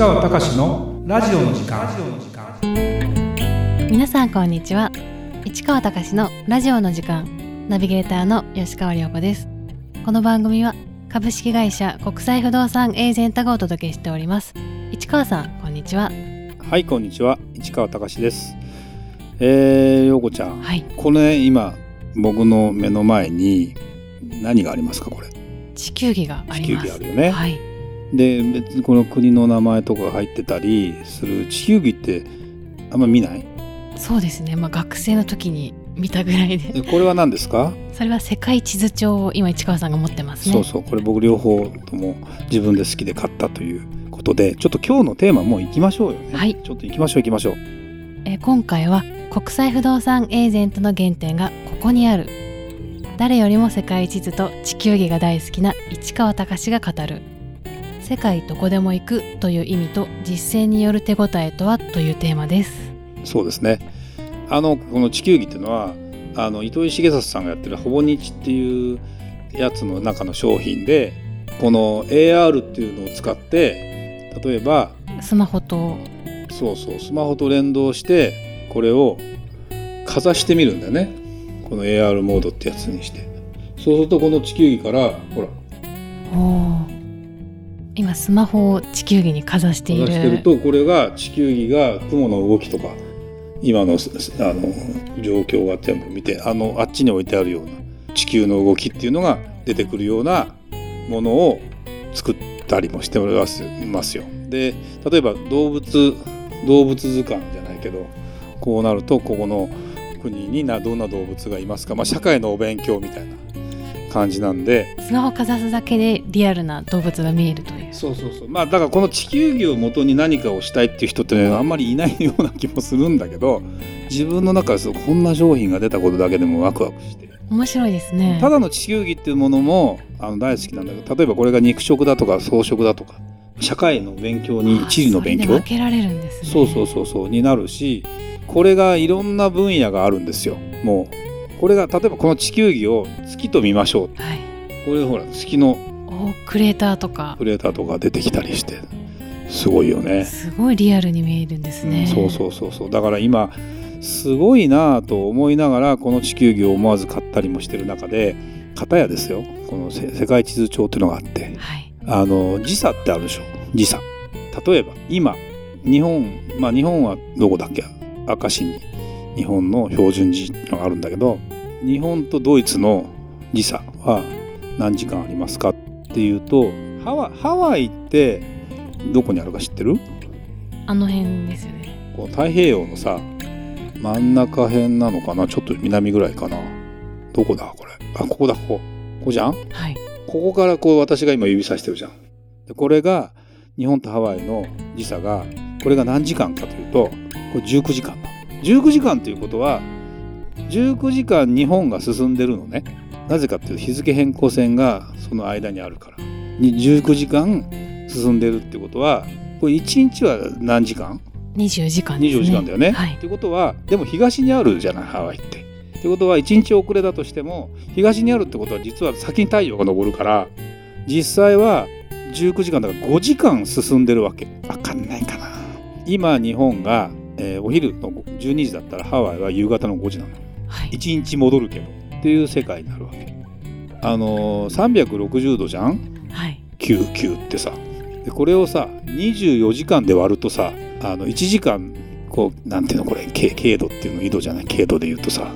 川隆のラジオの時間。皆さんこんにちは。市川隆のラジオの時間。ナビゲーターの吉川良子です。この番組は株式会社国際不動産エージェントがお届けしております。市川さんこんにちは。はいこんにちは。市川隆です。えー、陽子ちゃん、はい。これ今僕の目の前に何がありますかこれ。地球儀があ地球ります。儀あるよね、はいで別にこの国の名前とかが入ってたりする地球儀ってあんま見ない？そうですね。まあ学生の時に見たぐらいで。でこれは何ですか、それは世界地図帳を今市川さんが持ってますね。そうそう。これ僕両方とも自分で好きで買ったということでちょっと今日のテーマもう行きましょうよね。はい。ちょっと行きましょう行きましょう。えー今回は国際不動産エージェントの原点がここにある。誰よりも世界地図と地球儀が大好きな市川隆が語る世界どこでも行くという意味と実践による手応えとはというテーマです。そうですね。あのこの地球儀っていうのはあの糸井重里さんがやってるほぼ日っていうやつの中の商品でこの AR っていうのを使って例えばスマホと。そうそうスマホと連動してこれをかざしてみるんだよね。この AR モードってやつにして。そうするとこの地球儀からほら今スマホを地球儀にかざしていかざしてるるとこれが地球儀が雲の動きとか今のすあの状況が全部見てあのあっちに置いてあるような地球の動きっていうのが出てくるようなものを作ったりもしてますますよ。で例えば動物動物図鑑じゃないけどこうなるとここの国になどんな動物がいますか、まあ、社会のお勉強みたいな感じなんで。スマホかざすだけでリアルな動物が見えるとそうそうそう。まあだからこの地球儀を元に何かをしたいっていう人ってねあんまりいないような気もするんだけど自分の中でそうこんな商品が出たことだけでもワクワクして。面白いですね。ただの地球儀っていうものもあの大好きなんだけど例えばこれが肉食だとか草食だとか社会の勉強に地理の勉強あそれで分けられるんですね。そうそうそうそうになるしこれがいろんな分野があるんですよ。もうこれが例えばこの地球儀を月と見ましょう。はい。これほら月のおクレーターとか。クレーターとか出てきたりしてすごいよね。すごいリアルに見えるんですね。そうそうそうそう。だから今すごいなぁと思いながらこの地球儀を思わず買ったりもしてる中で片やですよ。このせ世界地図帳っていうのがあって。はい。あの時差ってあるでしょ。時差。例えば今日本まあ日本はどこだっけ？明石に。日本の標準時のがあるんだけど日本とドイツの時差は何時間ありますか？っていうとハワイハワイってどこにあるか知ってる？あの辺ですよね。こう太平洋のさ真ん中辺なのかな？ちょっと南ぐらいかな？どこだ？これ。あここだ。ここ。ここじゃん？はい。ここからこう私が今指さしてるじゃん。でこれが日本とハワイの時差がこれが何時間かというとこれ19時間なの。19時間ということは19時間日本が進んでるのねなぜかっていうと日付変更線がその間にあるからに19時間進んでるってことはこれ1日は何時間？24時間ですね。24時間だよね。はいってことはでも東にあるじゃないハワイって。ってことは1日遅れだとしても東にあるってことは実は先に太陽が昇るから実際は19時間だから5時間進んでるわけ。わかんないかな。今日本が、えーお昼の12時だったらハワイは夕方の5時なの。はい。1日戻るけどっていう世界になるわけ。あのー、360度じゃん？はい。99ってさ。でこれをさ24時間で割るとさあの1時間こうなんていうのこれ経経度っていうの緯度じゃない？経度で言うとさ。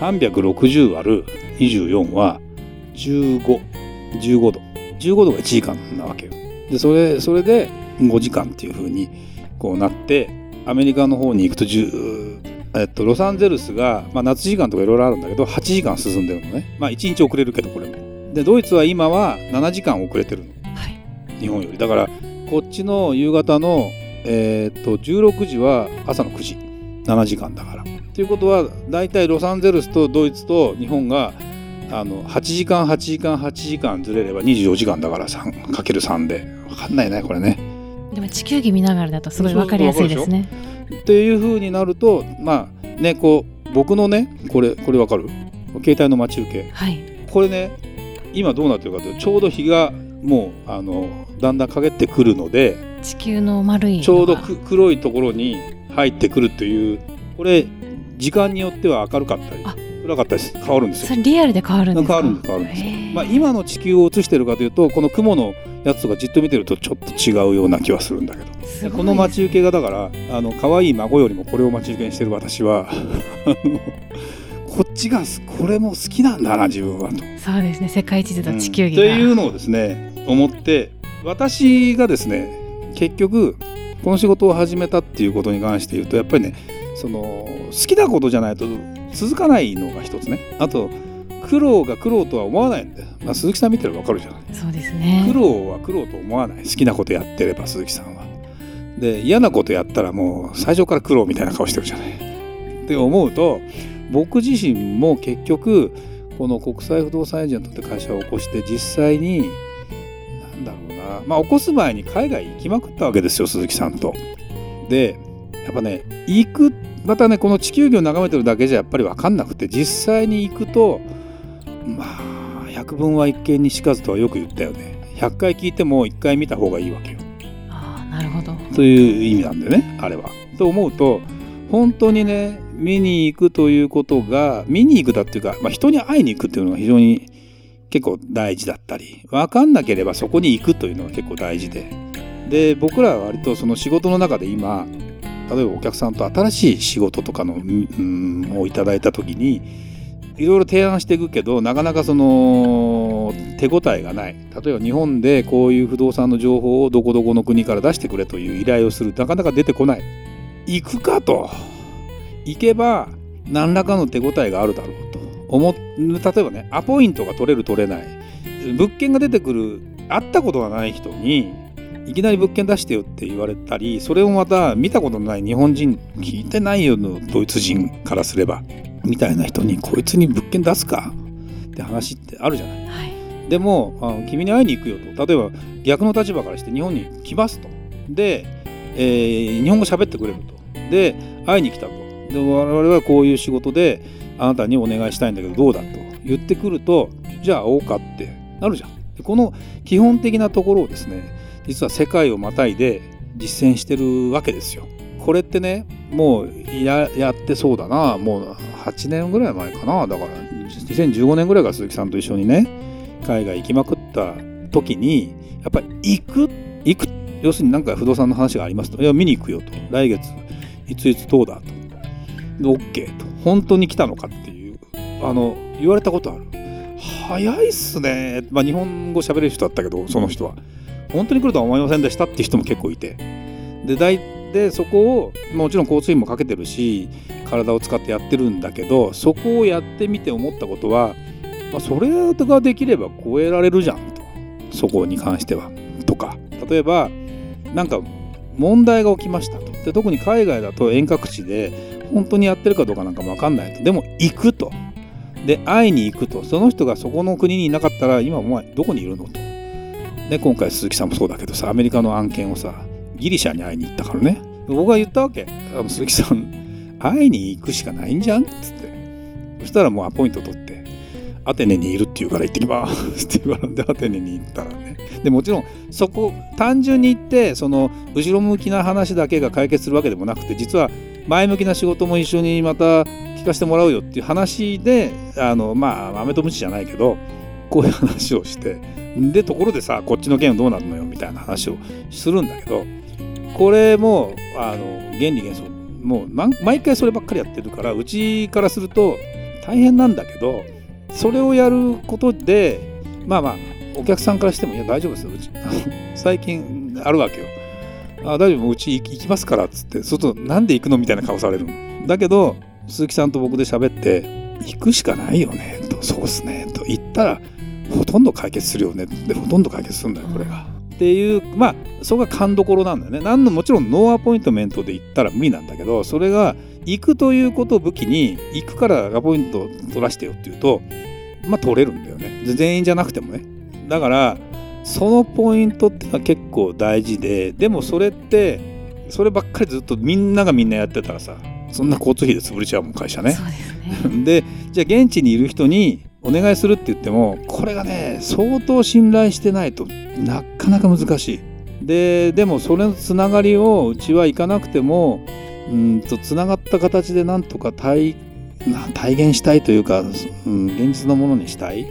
360割る24は1515度。15度が1時間なわけよ。でそれそれで5時間っていう風にこうなってアメリカの方に行くと10えっと、ロサンゼルスが、まあ、夏時間とかいろいろあるんだけど8時間進んでるのね。まあ1日遅れるけどこれ。もでドイツは今は7時間遅れてるの。はい。日本より。だからこっちの夕方の、えーっと16時は朝の9時。7時間だから。ということは大体ロサンゼルスとドイツと日本があの8時間8時間8時間ずれれば24時間だから3かける3で。分かんないねこれねでも地球儀見ながらだとすごいわかりやすいですね。っていう風になるとまあねこう僕のねこれこれ分かる？携帯の待ち受け。はい。これね今どうなってるかというとちょうど日がもうあのだんだん陰ってくるので地球の丸いちょうどく黒いところに入ってくるというこれ時間によっては明るかったりあ。暗かったりす変わるんですよ。それリアルで変わるんですか？変わるんです変わるんです。まあ、今の地球を映してるかというとこの雲のやつとかじっと見てるとちょっと違うような気はするんだけど。すごいですこの待ち受けがだからあの可愛い孫よりもこれを待ち受けにしてる私は こっちがこれも好きなんだな自分はと。そうですね。世界地図と地球儀うんが、っていうのをですね思って私がですね結局この仕事を始めたっていうことに関して言うとやっぱりねその好きなことじゃないと続かないのが一つね。あと苦労が苦労とは思わないんだよ、まあ、鈴木さん見てれば分かるじゃない。そうですね。苦労は苦労と思わない。好きなことやってれば鈴木さんは。で嫌なことやったらもう最初から苦労みたいな顔してるじゃない。って思うと僕自身も結局この国際不動産エージェントって会社を起こして実際になんだろうな。まあ起こす前に海外行きまくったわけですよ鈴木さんと。でやっぱね行くまたねこの地球儀を眺めてるだけじゃやっぱり分かんなくて実際に行くとまあ百聞は一見にしかずとはよく言ったよね。100回聞いても1回見た方がいいわけよ。ああなるほど。という意味なんでねあれは。と思うと本当にね見に行くということが見に行くだっていうか、まあ、人に会いに行くっていうのが非常に結構大事だったり分かんなければそこに行くというのが結構大事で。で僕らは割とその仕事の中で今例えばお客さんと新しい仕事とかの、うん、をいただいた時にいろいろ提案していくけどなかなかその手応えがない。例えば日本でこういう不動産の情報をどこどこの国から出してくれという依頼をする。なかなか出てこない。行くかと。行けば何らかの手応えがあるだろうと。思っ例えばねアポイントが取れる取れない。物件が出てくる。会ったことがない人にいきなり物件出してよって言われたりそれをまた見たことのない日本人聞いてないよのドイツ人からすれば。みたいな人にこいつに物件出すか？って話ってあるじゃない。はい。でもあの君に会いに行くよと。例えば逆の立場からして日本に来ますと。で、えー日本語喋ってくれると。で会いに来たと。で我々はこういう仕事であなたにお願いしたいんだけどどうだと。言ってくるとじゃあ会おうかって。なるじゃん。でこの基本的なところをですね実は世界をまたいで実践してるわけですよ。これってねもうややってそうだな。もう8年ぐらい前かな。だから2015年ぐらいから鈴木さんと一緒にね海外行きまくった時にやっぱり行く行く要するに何か不動産の話がありますと。いや見に行くよと。来月いついつどうだと。で OK と。本当に来たのかっていう。あの言われたことある。早いっすね。まあ日本語喋れる人だったけどその人は。本当に来るとは思いませんでしたって人も結構いて。で大でそこをもちろん交通費もかけてるし体を使ってやってるんだけどそこをやってみて思ったことは、まあ、それができれば超えられるじゃんと。そこに関しては。とか。例えばなんか問題が起きましたと。で特に海外だと遠隔地で本当にやってるかどうかなんかも分かんないと。でも行くと。で会いに行くと。その人がそこの国にいなかったら今お前どこにいるのと。で今回鈴木さんもそうだけどさアメリカの案件をさギリシャに会いに行ったからね。僕が言ったわけ。鈴木さん会いに行くしかないんじゃんっつって。そしたらもうアポイント取ってアテネにいるって言うから行ってきます。って言われてアテネに行ったらね。でもちろんそこ単純に言ってその後ろ向きな話だけが解決するわけでもなくて実は前向きな仕事も一緒にまた聞かせてもらうよっていう話であのまあ豆とムチじゃないけどこういう話をしてでところでさこっちの件どうなるのよみたいな話をするんだけどこれもあの原理原則。もう毎回そればっかりやってるからうちからすると大変なんだけどそれをやることでまあまあお客さんからしても「いや大丈夫ですようち。最近あるわけよ」あ大丈夫うち行きますからっつってそうするとなんで行くのみたいな顔されるの。だけど鈴木さんと僕で喋って行くしかないよねとそうっすねと言ったらほとんど解決するよねでほとんど解決するんだよこれが。っていうまあそこが勘どころなんだよね。なんのもちろんノーアポイントメントで行ったら無理なんだけどそれが行くということを武器に行くからアポイント取らしてよっていうとまあ取れるんだよね全員じゃなくてもね。だからそのポイントってのは結構大事ででもそれってそればっかりずっとみんながみんなやってたらさそんな交通費で潰れちゃうもん会社ね。ですねでじゃあ現地にいる人にお願いするって言ってもこれがね相当信頼してないとなかなか難しい。ででもそれのつながりをうちは行かなくてもうんとつながった形でなんとか体体現したいというか、うん、現実のものにしたい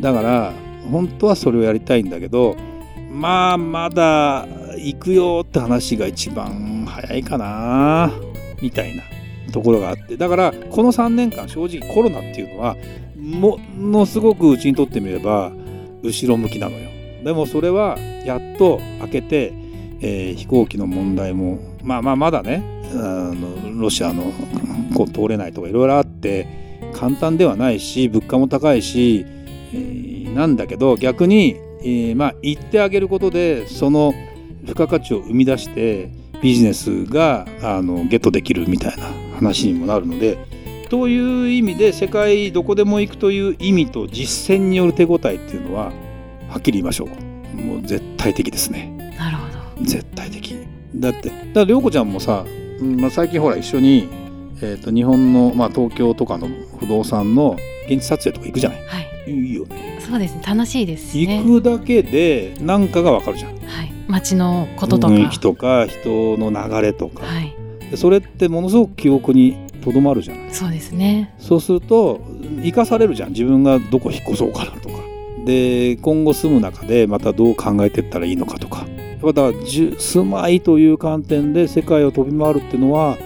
だから本当はそれをやりたいんだけどまあまだ行くよって話が一番早いかなみたいなところがあってだからこの3年間正直コロナっていうのはものすごくうちにとってみれば後ろ向きなのよ。でもそれはやっと開けて、えー、飛行機の問題もまあまあまだねあのロシアのこう通れないとかいろいろあって簡単ではないし物価も高いし、えー、なんだけど逆に、えー、まあ行ってあげることでその付加価値を生み出してビジネスがあのゲットできるみたいな話にもなるのでという意味で世界どこでも行くという意味と実践による手応えっていうのははっきり言いましょう。もう絶対的ですね。なるほど。絶対的。だってだから涼子ちゃんもさ、まあ、最近ほら一緒に、えーと、日本の、まあ、東京とかの不動産の現地撮影とか行くじゃない、はい、いいよね。そうですね。楽しいですね。行くだけで何かがわかるじゃん、はい、街のこととか。雰囲気とか人の流れとか、はい、それってものすごく記憶にとどまるじゃない。そうですね。そうすると生かされるじゃん。自分がどこ引っ越そうかなとか。で今後住む中でまたどう考えていったらいいのかとか。やっぱだ住まいという観点で世界を飛び回るっていうのは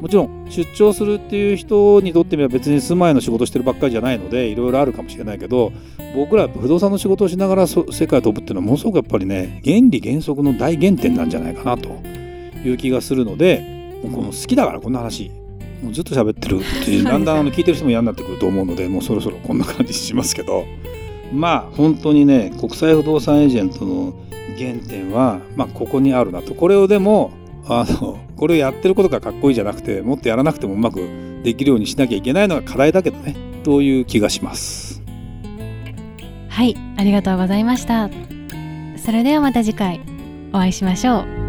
もちろん出張するっていう人にとってみれば別に住まいの仕事してるばっかりじゃないのでいろいろあるかもしれないけど僕ら不動産の仕事をしながら世界を飛ぶっていうのはものすごくやっぱりね原理原則の大原点なんじゃないかなという気がするのでこの好きだからこんな話もうずっと喋ってるっていう だんだん聞いてる人も嫌になってくると思うのでもうそろそろこんな感じしますけど。まあ本当にね国際不動産エージェントの原点は、まあ、ここにあるなと。これをでもあのこれをやってることがかっこいいじゃなくてもっとやらなくてもうまくできるようにしなきゃいけないのが課題だけどね。という気がします。はいありがとうございました。それではまた次回お会いしましょう